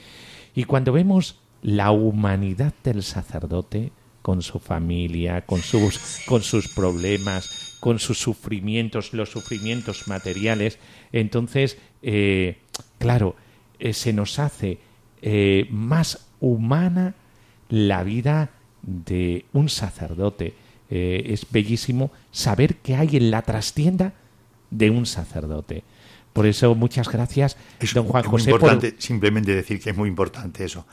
Y cuando vemos la humanidad del sacerdote, con su familia, con sus, con sus problemas, con sus sufrimientos, los sufrimientos materiales, entonces, claro, se nos hace más humana la vida de un sacerdote. Eh, es bellísimo saber qué hay en la trastienda de un sacerdote. Por eso, muchas gracias, don Juan es José. importante simplemente decir que es muy importante eso,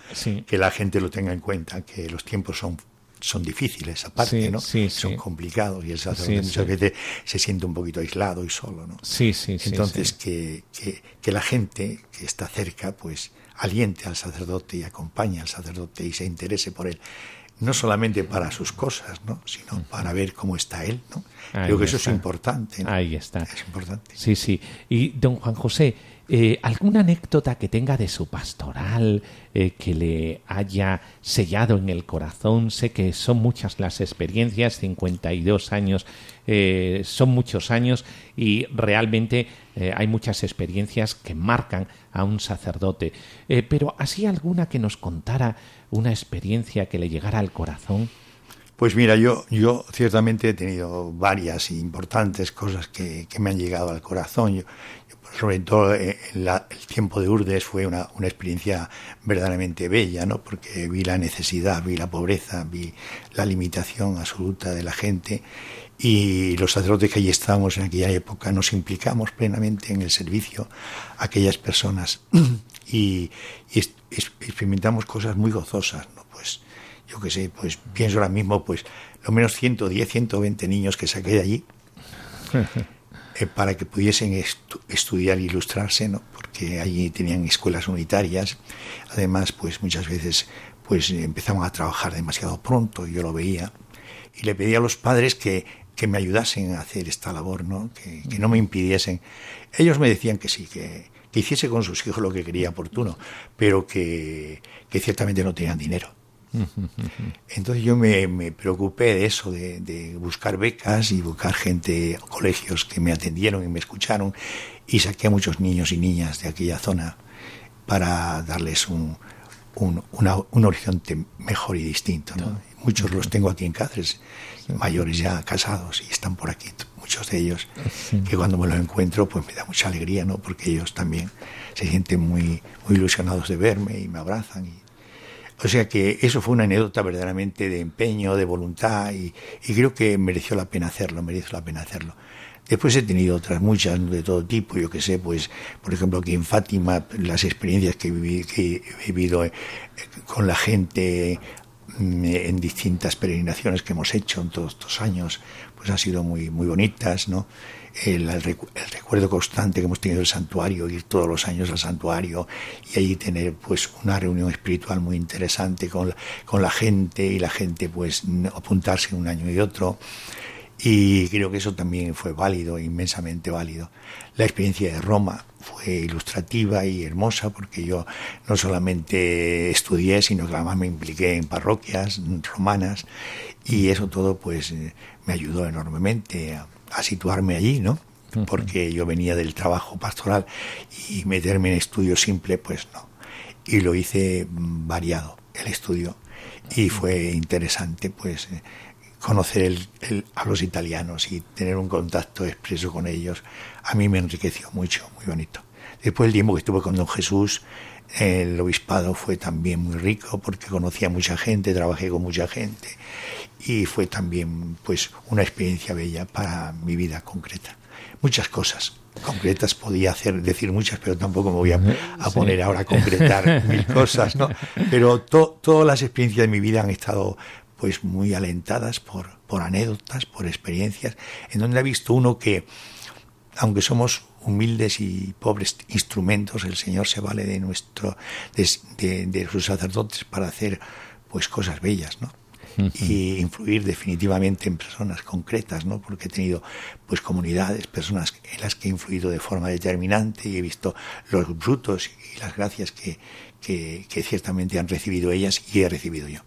que la gente lo tenga en cuenta, que los tiempos son son difíciles aparte, ¿no? son complicados y el sacerdote muchas veces se siente un poquito aislado y solo, ¿no? Sí, sí, Entonces que, que, que, la gente que está cerca, pues aliente al sacerdote y acompañe al sacerdote y se interese por él, no solamente para sus cosas, ¿no? sino para ver cómo está él. ¿no? Creo que eso es importante. Ahí está. Es importante. Sí, sí. Y don Juan José, eh, ¿alguna anécdota que tenga de su pastoral eh, que le haya sellado en el corazón? Sé que son muchas las experiencias, 52 años, eh, son muchos años y realmente hay muchas experiencias que marcan a un sacerdote. pero ¿así alguna que nos contara una experiencia que le llegara al corazón? Pues mira, yo, yo ciertamente he tenido varias importantes cosas que, que me han llegado al corazón. Sobre todo eh, el tiempo de Urdes fue una, una, experiencia verdaderamente bella, ¿no? porque vi la necesidad, vi la pobreza, vi la limitación absoluta de la gente y los sacerdotes que allí estábamos en aquella época nos implicamos plenamente en el servicio a aquellas personas y, experimentamos cosas muy gozosas, ¿no? pues yo qué sé, pues pienso ahora mismo, pues lo menos 110, 120 niños que saqué de allí Eh, para que pudiesen estudiar e ilustrarse, ¿no? porque allí tenían escuelas unitarias. Además, pues muchas veces pues empezaban a trabajar demasiado pronto, yo lo veía, y le pedía a los padres que, que me ayudasen a hacer esta labor, ¿no? Que, no me impidiesen. Ellos me decían que sí, que, que hiciese con sus hijos lo que quería oportuno, pero que ciertamente no tenían dinero. Entonces yo me, preocupé de eso, de, buscar becas y buscar gente, colegios que me atendieron y me escucharon y saqué a muchos niños y niñas de aquella zona para darles un, un, horizonte mejor y distinto. Muchos los tengo aquí en Cáceres, mayores ya casados y están por aquí, muchos de ellos, que cuando me los encuentro pues me da mucha alegría, ¿no? porque ellos también se sienten muy, muy ilusionados de verme y me abrazan. Y, o sea que eso fue una anécdota verdaderamente de empeño, de voluntad y, creo que mereció la pena hacerlo, mereció la pena hacerlo. Después he tenido otras muchas de todo tipo, yo que sé, pues, por ejemplo, aquí en Fátima, las experiencias que, que he vivido eh, con la gente mm, en distintas peregrinaciones que hemos hecho en todos estos años, pues han sido muy, muy bonitas, ¿no? El, recuerdo constante que hemos tenido del santuario, ir todos los años al santuario y allí tener pues una reunión espiritual muy interesante con la, con la gente y la gente pues apuntarse un año y otro. Y creo que eso también fue válido, inmensamente válido. La experiencia de Roma fue ilustrativa y hermosa porque yo no solamente estudié, sino que además me impliqué en parroquias romanas y eso todo pues me ayudó enormemente a, a situarme allí, ¿no? Porque yo venía del trabajo pastoral y meterme en estudio simple, pues no. Y lo hice variado, el estudio. Y fue interesante, pues, eh, conocer el, a los italianos y tener un contacto expreso con ellos, a mí me enriqueció mucho, muy bonito. Después el tiempo que estuve con don Jesús, el obispado fue también muy rico porque conocía a mucha gente, trabajé con mucha gente y fue también pues una experiencia bella para mi vida concreta. Muchas cosas concretas podía hacer decir muchas pero tampoco me voy a, poner ahora a concretar mil cosas no pero todas las experiencias de mi vida han estado pues muy alentadas por, por anécdotas, por experiencias, en donde ha visto uno que, aunque somos humildes y pobres instrumentos, el Señor se vale de nuestro, de, de, sus sacerdotes para hacer pues cosas bellas, ¿no? Y influir definitivamente en personas concretas, ¿no? Porque he tenido pues comunidades, personas en las que he influido de forma determinante y he visto los frutos y las gracias que, que, que ciertamente han recibido ellas y he recibido yo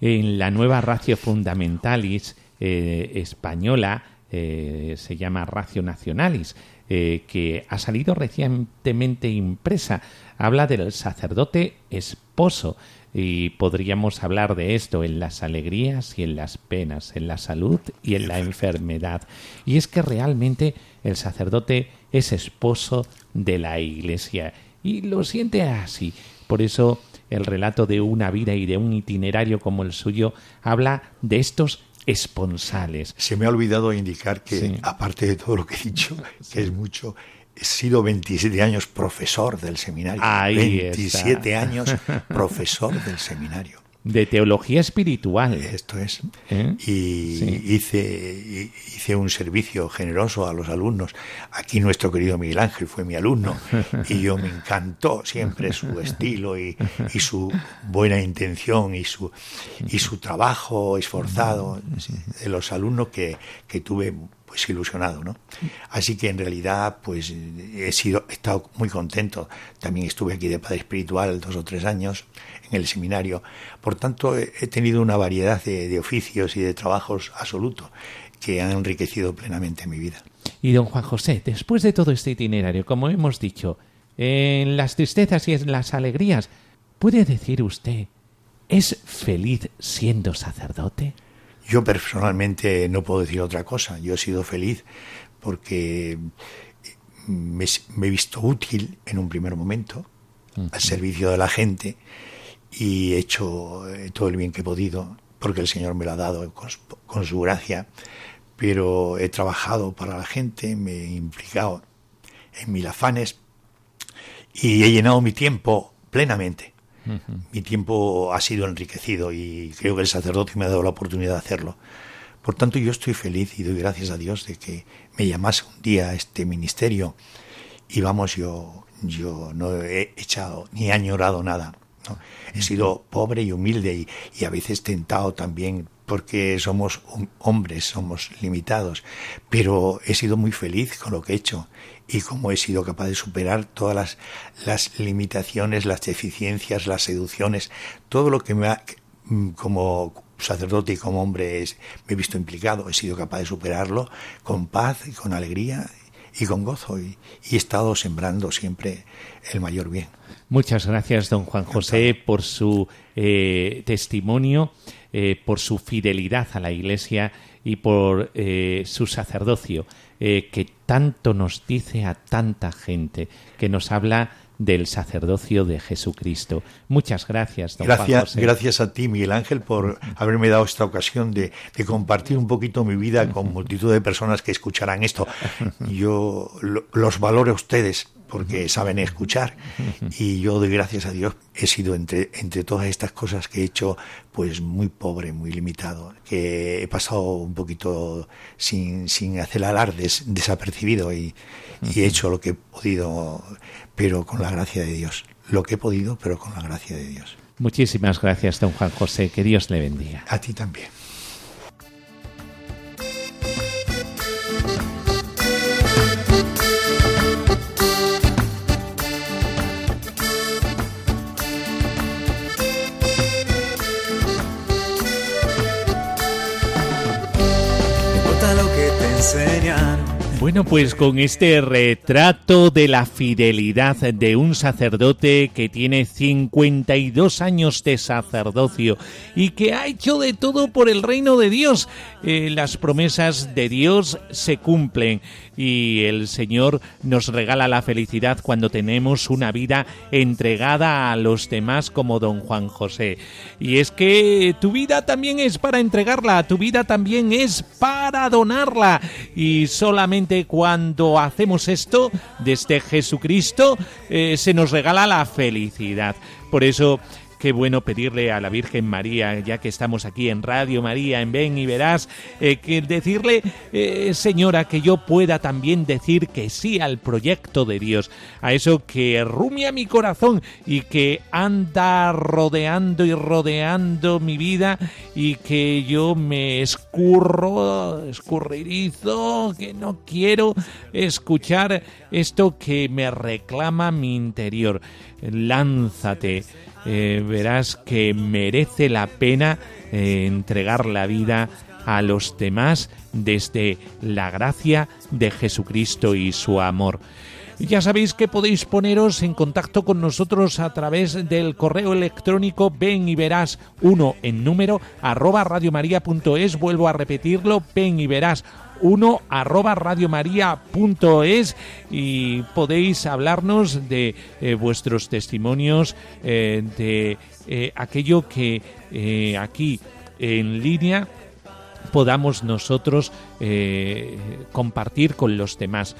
en la nueva Ratio Fundamentalis eh, española, eh, se llama Ratio Nacionalis, eh, que ha salido recientemente impresa. Habla del sacerdote esposo y podríamos hablar de esto en las alegrías y en las penas, en la salud y en la enfermedad. Y es que realmente el sacerdote es esposo de la Iglesia y lo siente así. Por eso el relato de una vida y de un itinerario como el suyo habla de estos esponsales. Se me ha olvidado indicar que, aparte de todo lo que he dicho, que es mucho, he sido 27 años profesor del seminario. Ahí 27 años profesor del seminario de teología espiritual. Esto es. ¿Eh? Y hice, hice un servicio generoso a los alumnos. Aquí nuestro querido Miguel Ángel fue mi alumno y yo me encantó siempre su estilo y, y su buena intención y su, y su trabajo esforzado de los alumnos que, que tuve pues ilusionado, ¿no? Así que en realidad pues he sido he estado muy contento. También estuve aquí de padre espiritual dos o tres años en el seminario. Por tanto he tenido una variedad de, oficios y de trabajos absolutos que han enriquecido plenamente mi vida. Y don Juan José, después de todo este itinerario, como hemos dicho, en las tristezas y en las alegrías, ¿puede decir usted, ¿es feliz siendo sacerdote? Yo personalmente no puedo decir otra cosa. Yo he sido feliz porque me, he visto útil en un primer momento al servicio de la gente y he hecho eh, todo el bien que he podido porque el Señor me lo ha dado con, su gracia. Pero he trabajado para la gente, me he implicado en mil afanes y he llenado mi tiempo plenamente mi tiempo ha sido enriquecido y creo que el sacerdote me ha dado la oportunidad de hacerlo. Por tanto, yo estoy feliz y doy gracias a Dios de que me llamase un día a este ministerio y vamos, yo, yo no he echado ni añorado nada. He sido pobre y humilde y, a veces tentado también porque somos hombres, somos limitados, pero he sido muy feliz con lo que he hecho y cómo he sido capaz de superar todas las, las limitaciones, las deficiencias, las seducciones, todo lo que me ha, como sacerdote y como hombre me he visto implicado, he sido capaz de superarlo con paz y con alegría y con gozo y, he estado sembrando siempre el mayor bien. Muchas gracias, don Juan José, por su eh, testimonio, eh, por su fidelidad a la Iglesia y por eh, su sacerdocio. Eh, que tanto nos dice a tanta gente, que nos habla del sacerdocio de Jesucristo. Muchas gracias, don gracias, Gracias a ti, Miguel Ángel, por haberme dado esta ocasión de, compartir un poquito mi vida con multitud de personas que escucharán esto. Yo los valoro a ustedes porque saben escuchar y yo doy gracias a Dios he sido entre, entre todas estas cosas que he hecho pues muy pobre, muy limitado, que he pasado un poquito sin, sin hacer alardes, desapercibido y, y he hecho lo que he podido, pero con la gracia de Dios. Lo que he podido, pero con la gracia de Dios. Muchísimas gracias, don Juan José. Que Dios le bendiga. A ti también. Bueno, pues con este retrato de la fidelidad de un sacerdote que tiene 52 años de sacerdocio y que ha hecho de todo por el reino de Dios, eh, las promesas de Dios se cumplen y el Señor nos regala la felicidad cuando tenemos una vida entregada a los demás como don Juan José. Y es que tu vida también es para entregarla, tu vida también es para donarla y solamente cuando hacemos esto desde Jesucristo eh, se nos regala la felicidad. Por eso qué bueno pedirle a la Virgen María, ya que estamos aquí en Radio María, en Ven y Verás, eh, que decirle, eh, Señora, que yo pueda también decir que sí al proyecto de Dios, a eso que rumia mi corazón y que anda rodeando y rodeando mi vida y que yo me escurro, escurridizo, que no quiero escuchar esto que me reclama mi interior. Lánzate eh, verás que merece la pena eh, entregar la vida a los demás desde la gracia de Jesucristo y su amor. Ya sabéis que podéis poneros en contacto con nosotros a través del correo electrónico ven y verás uno en número arroba radiomaria.es. Vuelvo a repetirlo, ven y verás 1 arroba radiomaria.es y podéis hablarnos de eh, vuestros testimonios, eh, de eh, aquello que aquí en línea podamos nosotros compartir con los demás.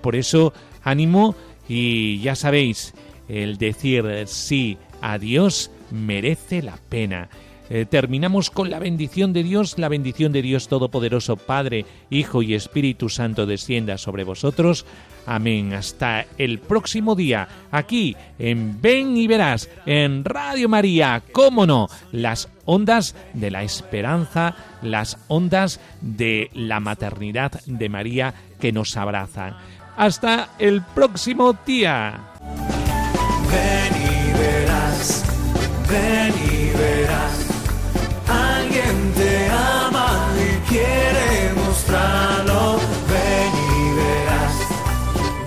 por eso, ánimo y ya sabéis, el decir sí a Dios merece la pena. Eh, terminamos con la bendición de Dios, la bendición de Dios Todopoderoso, Padre, Hijo y Espíritu Santo descienda sobre vosotros. Amén. Hasta el próximo día, aquí en Ven y Verás, en Radio María, cómo no, las ondas de la esperanza, las ondas de la maternidad de María que nos abrazan. Hasta el próximo día. Ven y verás, ven y verás